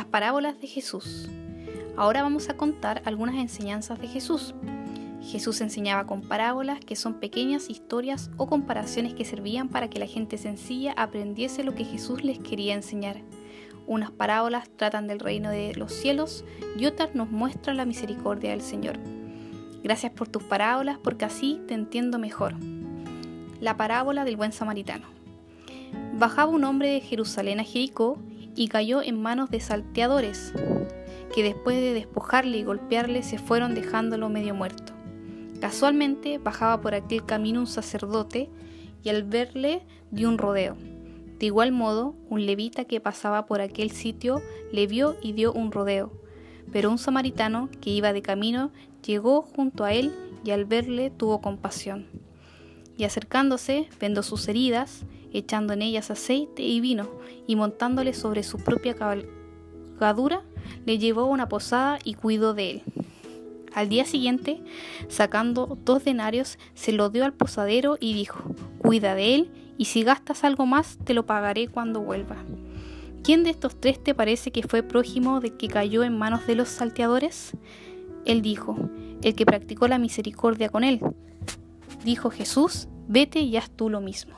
parábolas de Jesús. Ahora vamos a contar algunas enseñanzas de Jesús. Jesús enseñaba con parábolas que son pequeñas historias o comparaciones que servían para que la gente sencilla aprendiese lo que Jesús les quería enseñar. Unas parábolas tratan del reino de los cielos y otras nos muestran la misericordia del Señor. Gracias por tus parábolas porque así te entiendo mejor. La parábola del buen samaritano. Bajaba un hombre de Jerusalén a Jericó y cayó en manos de salteadores, que después de despojarle y golpearle se fueron dejándolo medio muerto. Casualmente bajaba por aquel camino un sacerdote y al verle dio un rodeo. De igual modo, un levita que pasaba por aquel sitio le vio y dio un rodeo. Pero un samaritano que iba de camino llegó junto a él y al verle tuvo compasión. Y acercándose, vendó sus heridas, echando en ellas aceite y vino, y montándole sobre su propia cabalgadura, le llevó a una posada y cuidó de él. Al día siguiente, sacando dos denarios, se lo dio al posadero y dijo, Cuida de él, y si gastas algo más, te lo pagaré cuando vuelva. ¿Quién de estos tres te parece que fue prójimo de que cayó en manos de los salteadores? Él dijo, el que practicó la misericordia con él. Dijo Jesús, vete y haz tú lo mismo.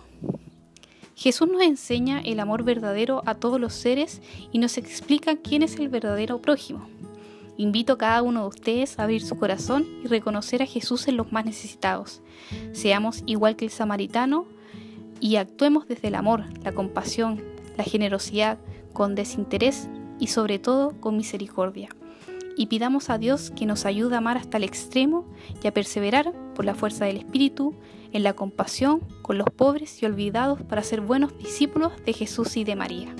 Jesús nos enseña el amor verdadero a todos los seres y nos explica quién es el verdadero prójimo. Invito a cada uno de ustedes a abrir su corazón y reconocer a Jesús en los más necesitados. Seamos igual que el samaritano y actuemos desde el amor, la compasión, la generosidad, con desinterés y sobre todo con misericordia. Y pidamos a Dios que nos ayude a amar hasta el extremo y a perseverar por la fuerza del Espíritu en la compasión con los pobres y olvidados para ser buenos discípulos de Jesús y de María.